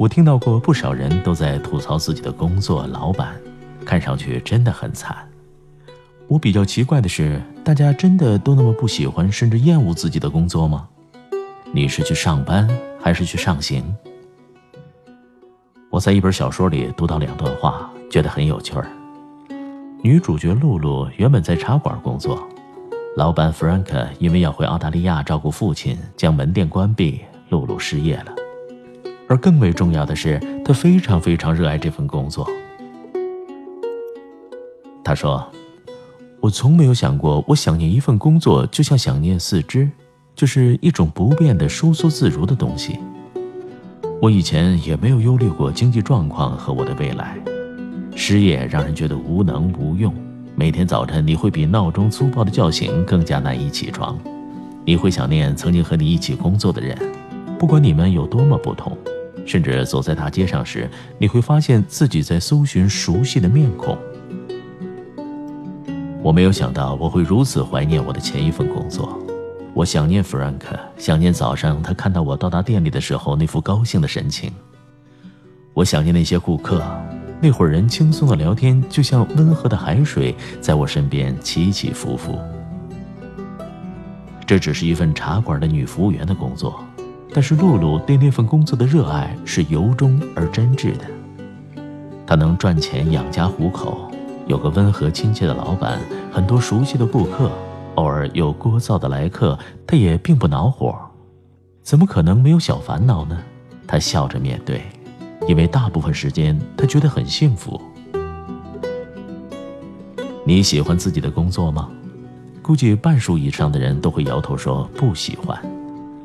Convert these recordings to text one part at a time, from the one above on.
我听到过不少人都在吐槽自己的工作、老板，看上去真的很惨。我比较奇怪的是，大家真的都那么不喜欢甚至厌恶自己的工作吗？你是去上班还是去上刑？我在一本小说里读到两段话，觉得很有趣儿。女主角露露原本在茶馆工作，老板 Frank 因为要回澳大利亚照顾父亲，将门店关闭，露露失业了。而更为重要的是，他非常非常热爱这份工作。他说：“我从没有想过，我想念一份工作，就像想念四肢，就是一种不变的收缩自如的东西。我以前也没有忧虑过经济状况和我的未来。失业让人觉得无能无用，每天早晨你会比闹钟粗暴的叫醒更加难以起床，你会想念曾经和你一起工作的人，不管你们有多么不同。”甚至走在大街上时，你会发现自己在搜寻熟悉的面孔。我没有想到我会如此怀念我的前一份工作，我想念 Frank，想念早上他看到我到达店里的时候那副高兴的神情。我想念那些顾客，那会儿人轻松的聊天，就像温和的海水在我身边起起伏伏。这只是一份茶馆的女服务员的工作。但是露露对那份工作的热爱是由衷而真挚的。她能赚钱养家糊口，有个温和亲切的老板，很多熟悉的顾客，偶尔有聒噪的来客，她也并不恼火。怎么可能没有小烦恼呢？她笑着面对，因为大部分时间她觉得很幸福。你喜欢自己的工作吗？估计半数以上的人都会摇头说不喜欢。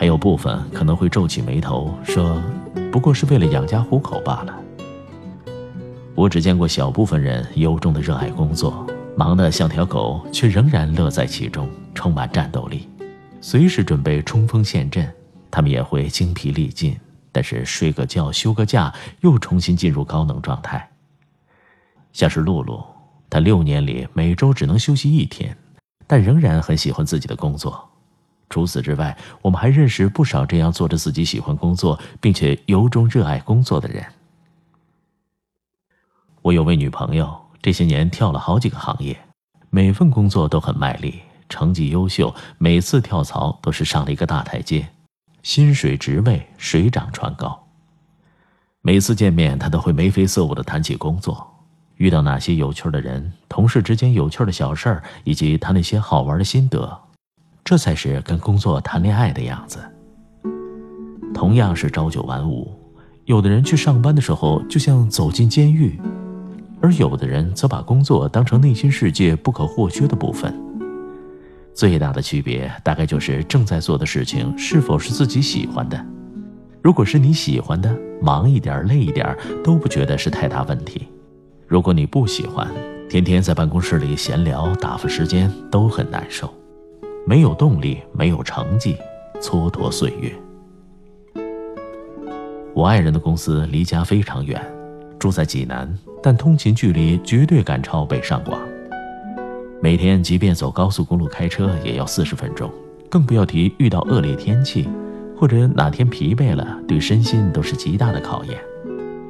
还有部分可能会皱起眉头，说：“不过是为了养家糊口罢了。”我只见过小部分人由衷的热爱工作，忙得像条狗，却仍然乐在其中，充满战斗力，随时准备冲锋陷阵。他们也会精疲力尽，但是睡个觉、休个假，又重新进入高能状态。像是露露，她六年里每周只能休息一天，但仍然很喜欢自己的工作。除此之外，我们还认识不少这样做着自己喜欢工作，并且由衷热爱工作的人。我有位女朋友，这些年跳了好几个行业，每份工作都很卖力，成绩优秀，每次跳槽都是上了一个大台阶，薪水职位水涨船高。每次见面，她都会眉飞色舞地谈起工作，遇到哪些有趣的人，同事之间有趣的小事儿，以及她那些好玩的心得。这才是跟工作谈恋爱的样子。同样是朝九晚五，有的人去上班的时候就像走进监狱，而有的人则把工作当成内心世界不可或缺的部分。最大的区别大概就是正在做的事情是否是自己喜欢的。如果是你喜欢的，忙一点累一点都不觉得是太大问题；如果你不喜欢，天天在办公室里闲聊打发时间都很难受。没有动力，没有成绩，蹉跎岁月。我爱人的公司离家非常远，住在济南，但通勤距离绝对赶超北上广。每天即便走高速公路开车也要四十分钟，更不要提遇到恶劣天气，或者哪天疲惫了，对身心都是极大的考验。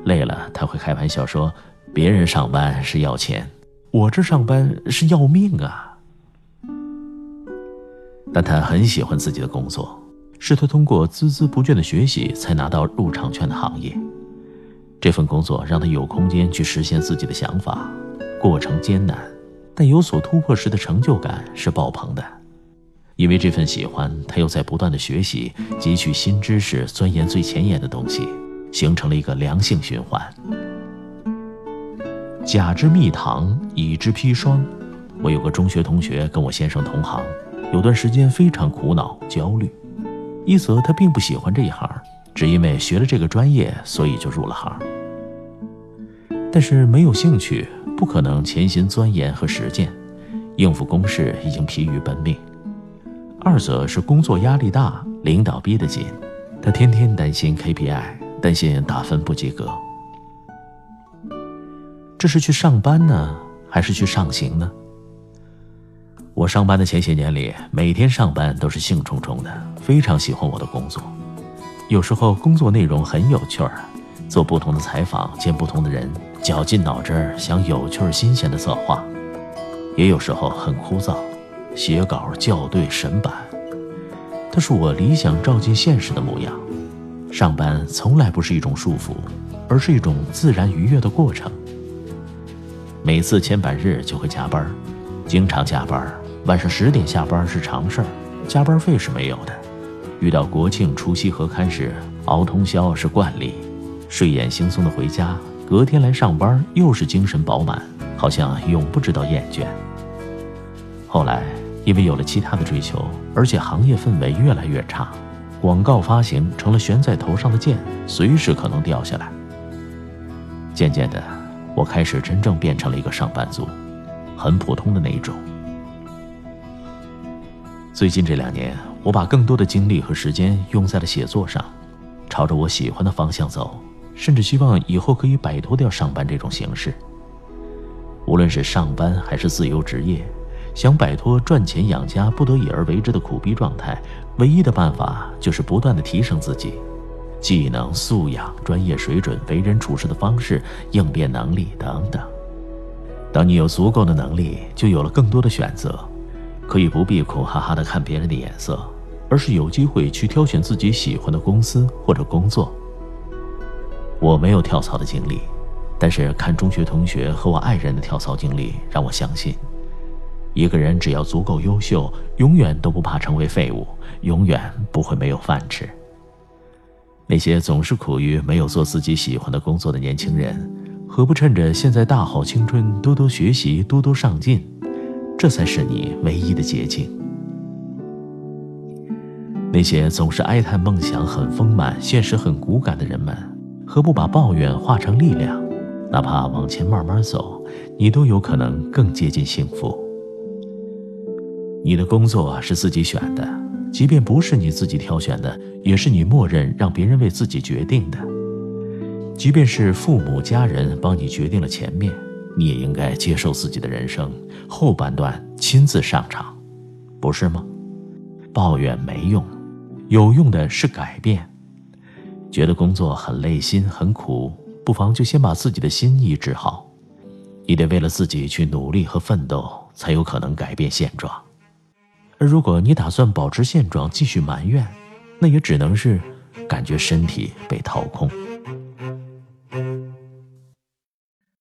累了，他会开玩笑说：“别人上班是要钱，我这上班是要命啊。”但他很喜欢自己的工作，是他通过孜孜不倦的学习才拿到入场券的行业。这份工作让他有空间去实现自己的想法，过程艰难，但有所突破时的成就感是爆棚的。因为这份喜欢，他又在不断的学习，汲取新知识，钻研最前沿的东西，形成了一个良性循环。甲之蜜糖，乙之砒霜。我有个中学同学跟我先生同行，有段时间非常苦恼焦虑。一则他并不喜欢这一行，只因为学了这个专业，所以就入了行。但是没有兴趣，不可能潜心钻研和实践，应付公事已经疲于奔命。二则是工作压力大，领导逼得紧，他天天担心 KPI，担心打分不及格。这是去上班呢，还是去上刑呢？我上班的前些年里，每天上班都是兴冲冲的，非常喜欢我的工作。有时候工作内容很有趣儿，做不同的采访，见不同的人，绞尽脑汁想有趣儿、新鲜的策划；也有时候很枯燥。写稿、校对、审版，它是我理想照进现实的模样。上班从来不是一种束缚，而是一种自然愉悦的过程。每次签版日就会加班，经常加班，晚上十点下班是常事儿，加班费是没有的。遇到国庆、除夕合刊时，熬通宵是惯例。睡眼惺忪的回家，隔天来上班又是精神饱满，好像永不知道厌倦。后来。因为有了其他的追求，而且行业氛围越来越差，广告发行成了悬在头上的剑，随时可能掉下来。渐渐的，我开始真正变成了一个上班族，很普通的那一种。最近这两年，我把更多的精力和时间用在了写作上，朝着我喜欢的方向走，甚至希望以后可以摆脱掉上班这种形式。无论是上班还是自由职业。想摆脱赚钱养家不得已而为之的苦逼状态，唯一的办法就是不断的提升自己，技能、素养、专业水准、为人处事的方式、应变能力等等。当你有足够的能力，就有了更多的选择，可以不必苦哈哈的看别人的眼色，而是有机会去挑选自己喜欢的公司或者工作。我没有跳槽的经历，但是看中学同学和我爱人的跳槽经历，让我相信。一个人只要足够优秀，永远都不怕成为废物，永远不会没有饭吃。那些总是苦于没有做自己喜欢的工作的年轻人，何不趁着现在大好青春，多多学习，多多上进？这才是你唯一的捷径。那些总是哀叹梦想很丰满，现实很骨感的人们，何不把抱怨化成力量？哪怕往前慢慢走，你都有可能更接近幸福。你的工作是自己选的，即便不是你自己挑选的，也是你默认让别人为自己决定的。即便是父母家人帮你决定了前面，你也应该接受自己的人生后半段亲自上场，不是吗？抱怨没用，有用的是改变。觉得工作很累心很苦，不妨就先把自己的心意治好。你得为了自己去努力和奋斗，才有可能改变现状。而如果你打算保持现状，继续埋怨，那也只能是感觉身体被掏空。